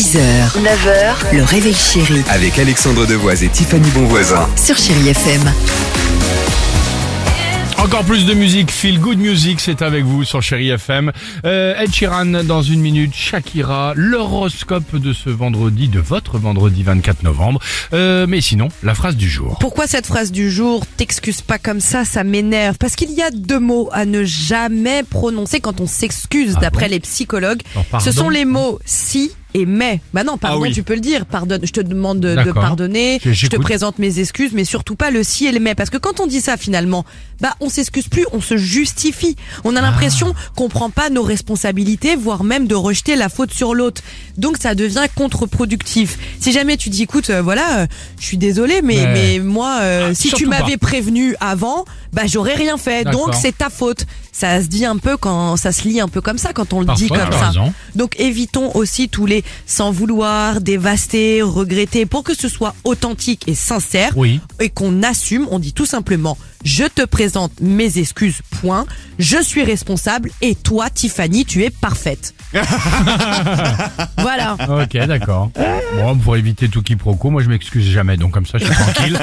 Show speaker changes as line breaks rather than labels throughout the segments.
6h, 9h, le réveil chéri
Avec Alexandre Devoise et Tiffany Bonvoisin.
sur Chérie FM.
Encore plus de musique, Feel Good Music, c'est avec vous sur Chéri FM. Euh, Ed Sheeran dans une minute, Shakira, l'horoscope de ce vendredi, de votre vendredi 24 novembre. Euh, mais sinon, la phrase du jour.
Pourquoi cette phrase du jour T'excuses pas comme ça, ça m'énerve? Parce qu'il y a deux mots à ne jamais prononcer quand on s'excuse, d'après les psychologues.
Oh, pardon
Ce sont les mots si et mais. Bah non, pardon,
Ah oui.
tu peux le dire. Pardonne, je te demande de, pardonner.
Je-
te présente mes excuses, mais surtout pas le si et le mais. Parce que quand on dit ça, finalement, bah on s'excuse plus, on se justifie. On a l'impression qu'on prend pas nos responsabilités, voire même de rejeter la faute sur l'autre. Donc ça devient contre-productif. Si jamais tu dis, écoute, euh, voilà, euh, je suis désolé, mais mais moi, euh,
Ah,
si tu m'avais prévenu avant, bah j'aurais rien fait. Donc c'est ta faute. Ça se dit un peu quand ça se lit un peu comme ça quand on le dit comme ça.
raison.
Donc évitons aussi tous les sans vouloir, dévaster, regretter pour que ce soit authentique et sincère
Oui.
et qu'on assume. On dit tout simplement je te présente mes excuses. Point. Je suis responsable et toi Tiffany tu es parfaite. voilà.
Ok, d'accord. Bon, pour éviter tout quiproquo, moi je m'excuse jamais, donc comme ça je suis tranquille.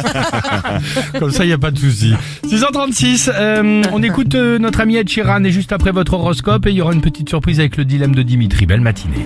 comme ça, il n'y a pas de souci. 6h36, euh, on écoute euh, notre ami Ed Sheeran et juste après votre horoscope, et il y aura une petite surprise avec le dilemme de Dimitri. Belle matinée.